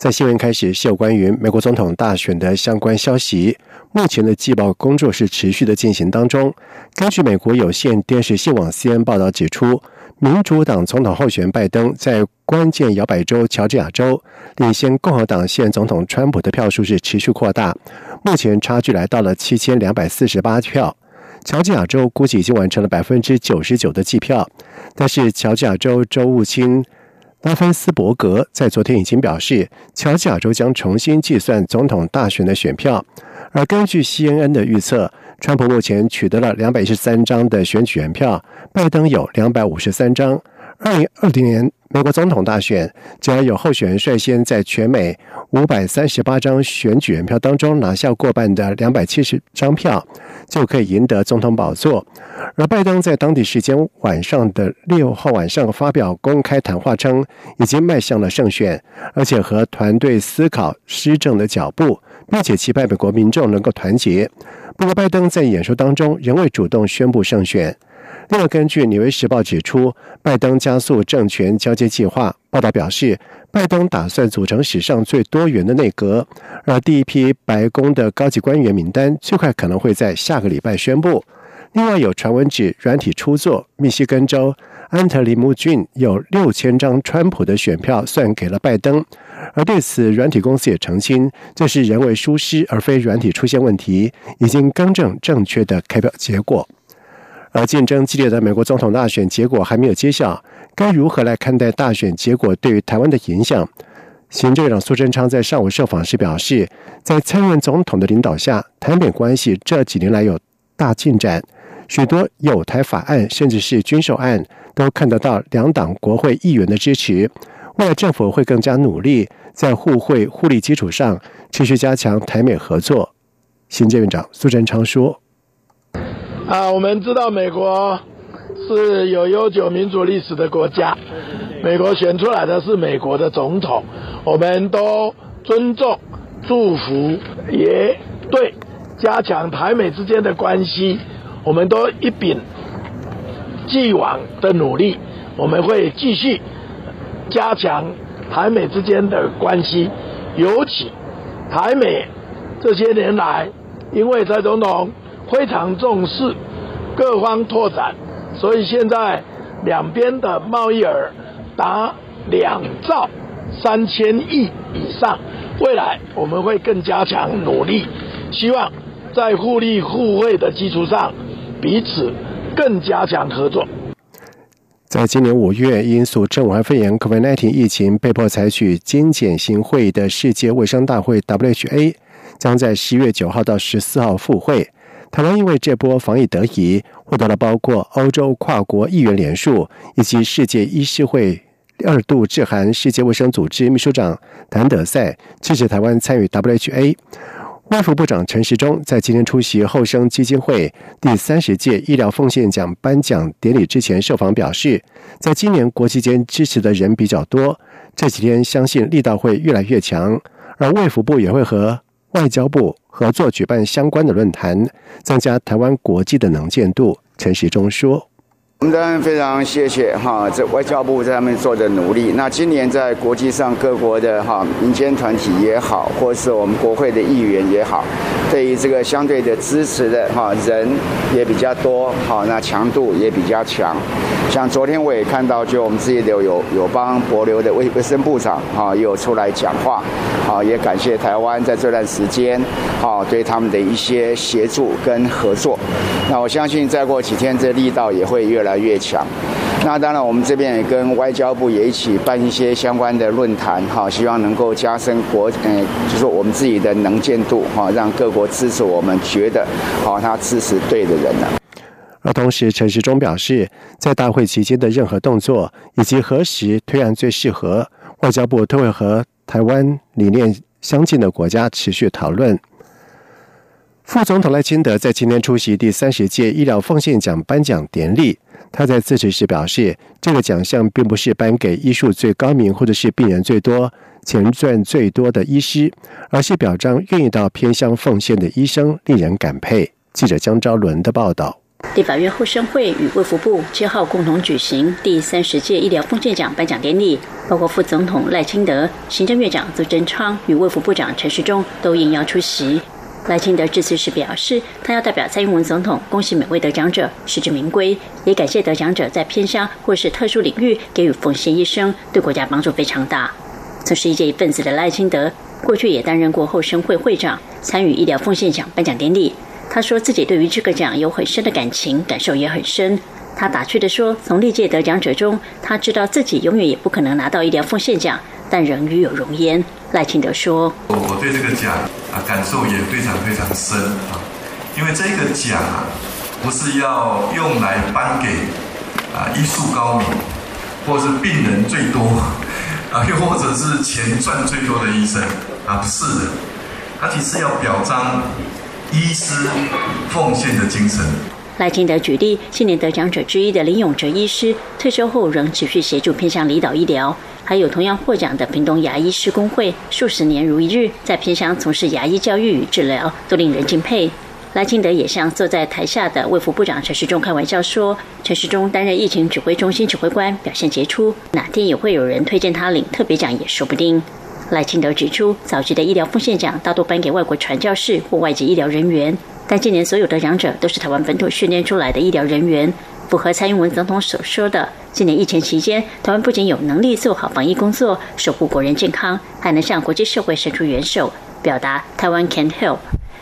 在新闻开始是有关于美国总统大选的相关消息。目前的季报工作是持续的进行当中。根据美国有线电视新闻网 CN 报道指出，民主党总统候选人拜登在关键摇摆州乔治亚州领先共和党现总统川普的票数是持续扩大，目前差距来到了七千两百四十八票。乔治亚州估计已经完成了百分之九十九的计票，但是乔治亚州州务卿。拉芬斯伯格在昨天已经表示，乔治亚州将重新计算总统大选的选票。而根据 CNN 的预测，川普目前取得了两百一十三张的选举人票，拜登有两百五十三张。二零二零年美国总统大选，只要有候选人率先在全美五百三十八张选举人票当中拿下过半的两百七十张票，就可以赢得总统宝座。而拜登在当地时间晚上的六号晚上发表公开谈话称，已经迈向了胜选，而且和团队思考施政的脚步，并且期盼美国民众能够团结。不过，拜登在演说当中仍未主动宣布胜选。另外，根据《纽约时报》指出，拜登加速政权交接计划。报道表示，拜登打算组成史上最多元的内阁，而第一批白宫的高级官员名单最快可能会在下个礼拜宣布。另外，有传闻指软体出作，密西根州安特里姆郡有六千张川普的选票算给了拜登，而对此，软体公司也澄清这是人为疏失，而非软体出现问题，已经更正正确的开票结果。而竞争激烈的美国总统大选结果还没有揭晓，该如何来看待大选结果对于台湾的影响？行政长苏贞昌在上午受访时表示，在参院总统的领导下，台美关系这几年来有大进展，许多有台法案甚至是军售案都看得到两党国会议员的支持。未来政府会更加努力，在互惠互利基础上持续加强台美合作。行政院长苏贞昌说。啊，我们知道美国是有悠久民主历史的国家，美国选出来的是美国的总统，我们都尊重、祝福，也对加强台美之间的关系，我们都一秉既往的努力，我们会继续加强台美之间的关系，尤其台美这些年来，因为蔡总统。非常重视各方拓展，所以现在两边的贸易额达两兆三千亿以上。未来我们会更加强努力，希望在互利互惠的基础上，彼此更加强合作。在今年五月，因素正武汉肺炎 （COVID-19） 疫情被迫采取精简型会议的世界卫生大会 （WHA） 将在十月九号到十四号复会。台湾因为这波防疫得宜，获得了包括欧洲跨国议员联署以及世界医师会二度致函世界卫生组织秘书长谭德赛，支持台湾参与 WHA。外务部长陈时中在今天出席后生基金会第三十届医疗奉献奖颁奖典礼之前受访表示，在今年国际间支持的人比较多，这几天相信力道会越来越强，而卫福部也会和。外交部合作举办相关的论坛，增加台湾国际的能见度。陈时中说。我们当然非常谢谢哈，这外交部在上面做的努力。那今年在国际上各国的哈民间团体也好，或是我们国会的议员也好，对于这个相对的支持的哈人也比较多，好，那强度也比较强。像昨天我也看到，就我们自己的有有帮博流的卫卫生部长哈有出来讲话，好，也感谢台湾在这段时间好对他们的一些协助跟合作。那我相信再过几天这力道也会越来。越来越强。那当然，我们这边也跟外交部也一起办一些相关的论坛，哈，希望能够加深国，嗯，就是我们自己的能见度，哈，让各国支持我们，觉得，好，他支持对的人呢。而同时，陈时中表示，在大会期间的任何动作以及何时推案最适合，外交部都会和台湾理念相近的国家持续讨论。副总统赖清德在今天出席第三十届医疗奉献奖颁奖典礼。他在致辞时表示，这个奖项并不是颁给医术最高明或者是病人最多、钱赚最多的医师，而是表彰愿意到偏乡奉献的医生，令人感佩。记者江昭伦的报道。立法院后生会与卫福部七号共同举行第三十届医疗奉献奖颁奖典礼，包括副总统赖清德、行政院长苏贞昌与卫福部长陈时中都应邀出席。赖清德致辞时表示，他要代表蔡英文总统恭喜每位得奖者，实至名归，也感谢得奖者在偏乡或是特殊领域给予奉献一生，对国家帮助非常大。曾是一届一份子的赖清德，过去也担任过后生会会长，参与医疗奉献奖颁奖典礼。他说自己对于这个奖有很深的感情，感受也很深。他打趣的说，从历届得奖者中，他知道自己永远也不可能拿到医疗奉献奖，但仍与有荣焉。赖清德说：“我对这个奖啊感受也非常非常深啊，因为这个奖啊不是要用来颁给啊医术高明，或是病人最多啊，又或者是钱赚最多的医生啊，不是的，它其实要表彰医师奉献的精神。”赖清德举例，今年得奖者之一的林永哲医师，退休后仍持续协助偏向离岛医疗。还有同样获奖的屏东牙医师工会，数十年如一日在偏乡从事牙医教育与治疗，都令人敬佩。赖清德也向坐在台下的卫福部长陈时中开玩笑说：“陈时中担任疫情指挥中心指挥官，表现杰出，哪天也会有人推荐他领特别奖也说不定。”赖清德指出，早期的医疗奉献奖大多颁给外国传教士或外籍医疗人员，但今年所有得奖者都是台湾本土训练出来的医疗人员。符合蔡英文总统所说的，今年疫情期间，台湾不仅有能力做好防疫工作，守护国人健康，还能向国际社会伸出援手，表达台湾 can help。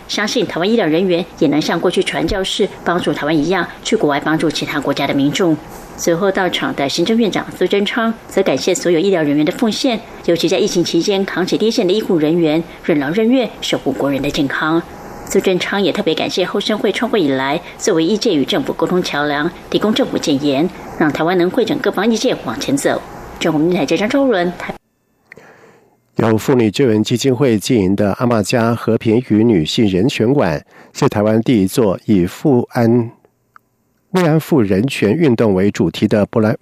相信台湾医疗人员也能像过去传教士帮助台湾一样，去国外帮助其他国家的民众。随后到场的行政院长苏贞昌则感谢所有医疗人员的奉献，尤其在疫情期间扛起第一线的医护人员，任劳任怨，守护国人的健康。苏贞昌也特别感谢后生会创会以来，作为医界与政府沟通桥梁，提供政府建言，让台湾能会整各方意见往前走。中国电台记者周伦台。由妇女救援基金会经营的阿玛家和平与女性人权馆，是台湾第一座以富安慰安妇人权运动为主题的波兰。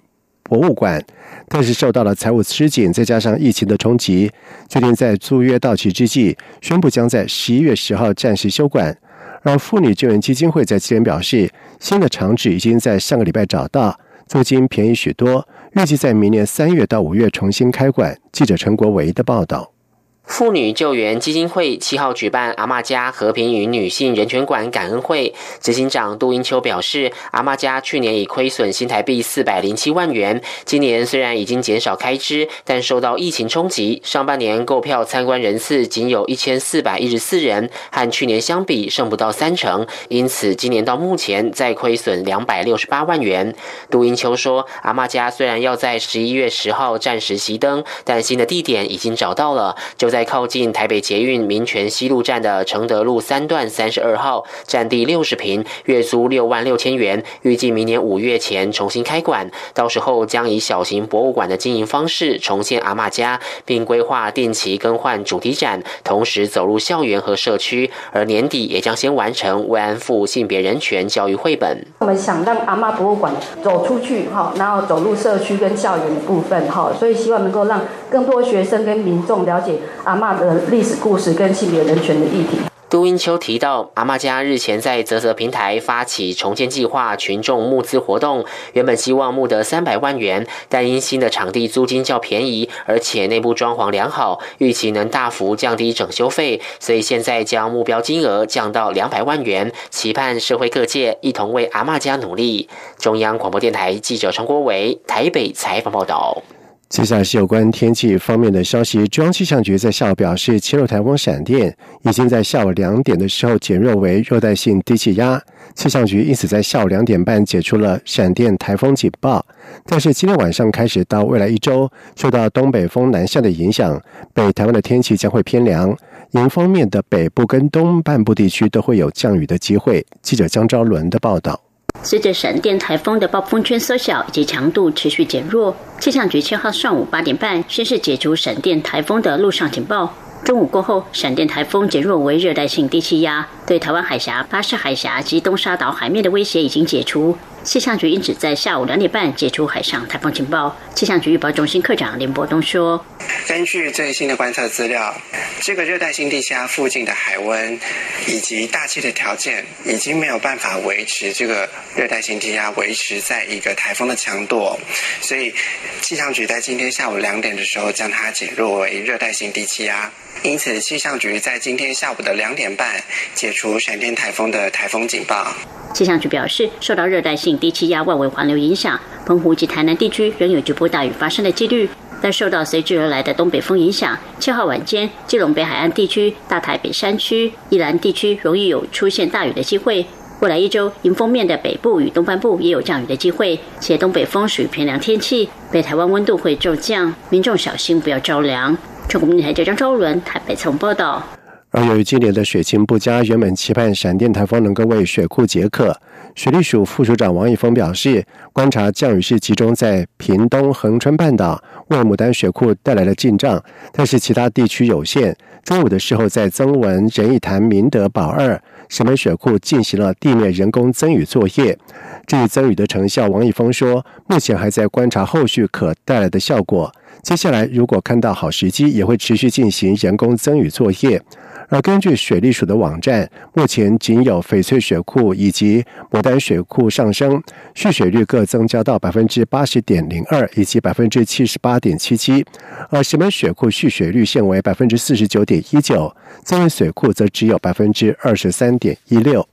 博物馆，但是受到了财务吃紧，再加上疫情的冲击，决定在租约到期之际，宣布将在十一月十号暂时休馆。而妇女救援基金会在今天表示，新的场址已经在上个礼拜找到，租金便宜许多，预计在明年三月到五月重新开馆。记者陈国维的报道。妇女救援基金会七号举办阿妈家和平与女性人权馆感恩会，执行长杜英秋表示，阿妈家去年已亏损新台币四百零七万元，今年虽然已经减少开支，但受到疫情冲击，上半年购票参观人次仅有一千四百一十四人，和去年相比剩不到三成，因此今年到目前再亏损两百六十八万元。杜英秋说，阿妈家虽然要在十一月十号暂时熄灯，但新的地点已经找到了，就在。在靠近台北捷运民权西路站的承德路三段三十二号，占地六十平，月租六万六千元，预计明年五月前重新开馆。到时候将以小型博物馆的经营方式重现阿妈家，并规划定期更换主题展，同时走入校园和社区。而年底也将先完成慰安妇性别人权教育绘本。我们想让阿妈博物馆走出去哈，然后走入社区跟校园的部分哈，所以希望能够让更多学生跟民众了解。阿妈的历史故事跟性别人权的议题。杜英秋提到，阿妈家日前在泽泽平台发起重建计划群众募资活动，原本希望募得三百万元，但因新的场地租金较便宜，而且内部装潢良好，预期能大幅降低整修费，所以现在将目标金额降到两百万元，期盼社会各界一同为阿妈家努力。中央广播电台记者陈国伟台北采访报道。接下来是有关天气方面的消息。中央气象局在下午表示，切入台风闪电已经在下午两点的时候减弱为热带性低气压。气象局因此在下午两点半解除了闪电台风警报。但是今天晚上开始到未来一周，受到东北风南下的影响，北台湾的天气将会偏凉。迎方面的北部跟东半部地区都会有降雨的机会。记者江昭伦的报道。随着闪电台风的暴风圈缩小以及强度持续减弱，气象局七号上午八点半先是解除闪电台风的陆上警报。中午过后，闪电台风减弱为热带性低气压，对台湾海峡、巴士海峡及东沙岛海面的威胁已经解除。气象局因此在下午两点半解除海上台风警报。气象局预报中心科长林伯东说：“根据最新的观测资料，这个热带性低气压附近的海温以及大气的条件，已经没有办法维持这个热带性低压维持在一个台风的强度，所以气象局在今天下午两点的时候将它减弱为热带性低气压。”因此，气象局在今天下午的两点半解除闪电台风的台风警报。气象局表示，受到热带性低气压外围环流影响，澎湖及台南地区仍有局部大雨发生的几率。但受到随之而来的东北风影响，七号晚间，基隆北海岸地区、大台北山区、宜兰地区容易有出现大雨的机会。未来一周，迎风面的北部与东半部也有降雨的机会，且东北风属于偏凉天气，北台湾温度会骤降，民众小心不要着凉。中国电台记者张昭伦台北从报道。而由于今年的水情不佳，原本期盼闪电台风能够为水库解渴。水利署副署长王义峰表示，观察降雨是集中在屏东恒春半岛，为牡丹水库带来了进账，但是其他地区有限。中午的时候，在增文仁义潭明德宝二石门水库进行了地面人工增雨作业。至于增雨的成效，王义峰说，目前还在观察后续可带来的效果。接下来，如果看到好时机，也会持续进行人工增雨作业。而根据水利署的网站，目前仅有翡翠水库以及牡丹水库上升，蓄水率各增加到百分之八十点零二以及百分之七十八点七七，而石门水库蓄水率现为百分之四十九点一九，增文水库则只有百分之二十三点一六。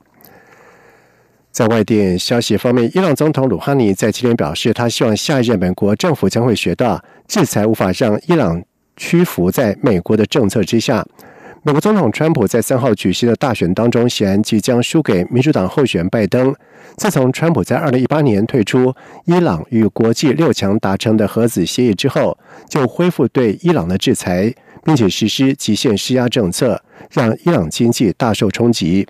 在外电消息方面，伊朗总统鲁哈尼在今天表示，他希望下一任美国政府将会学到制裁无法让伊朗屈服在美国的政策之下。美国总统川普在三号举行的大选当中，显然即将输给民主党候选拜登。自从川普在二零一八年退出伊朗与国际六强达成的核子协议之后，就恢复对伊朗的制裁，并且实施极限施压政策，让伊朗经济大受冲击。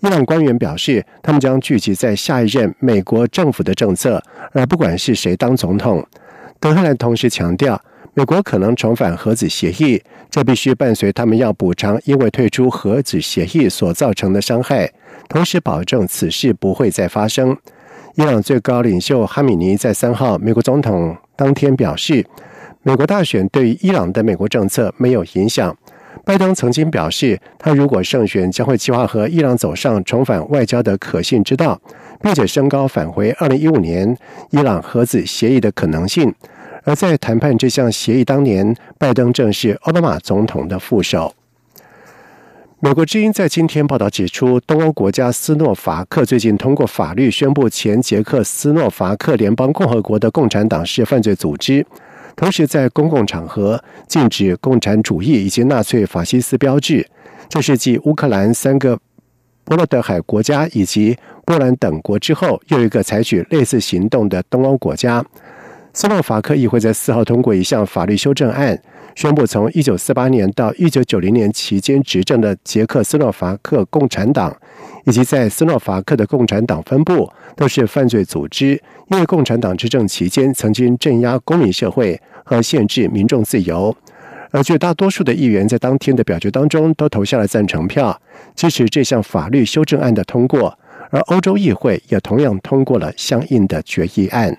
伊朗官员表示，他们将聚集在下一任美国政府的政策，而不管是谁当总统。德黑兰同时强调，美国可能重返核子协议，这必须伴随他们要补偿因为退出核子协议所造成的伤害，同时保证此事不会再发生。伊朗最高领袖哈米尼在三号美国总统当天表示，美国大选对于伊朗的美国政策没有影响。拜登曾经表示，他如果胜选，将会计划和伊朗走上重返外交的可信之道，并且升高返回2015年伊朗核子协议的可能性。而在谈判这项协议当年，拜登正是奥巴马总统的副手。美国之音在今天报道指出，东欧国家斯诺伐克最近通过法律宣布，前捷克斯诺伐克联邦共和国的共产党是犯罪组织。同时，在公共场合禁止共产主义以及纳粹法西斯标志，这是继乌克兰三个波罗的海国家以及波兰等国之后，又一个采取类似行动的东欧国家。斯洛伐克议会在四号通过一项法律修正案，宣布从一九四八年到一九九零年期间执政的捷克斯洛伐克共产党以及在斯洛伐克的共产党分部都是犯罪组织，因为共产党执政期间曾经镇压公民社会和限制民众自由。而绝大多数的议员在当天的表决当中都投下了赞成票，支持这项法律修正案的通过。而欧洲议会也同样通过了相应的决议案。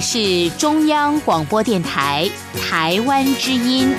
是中央广播电台台湾之音。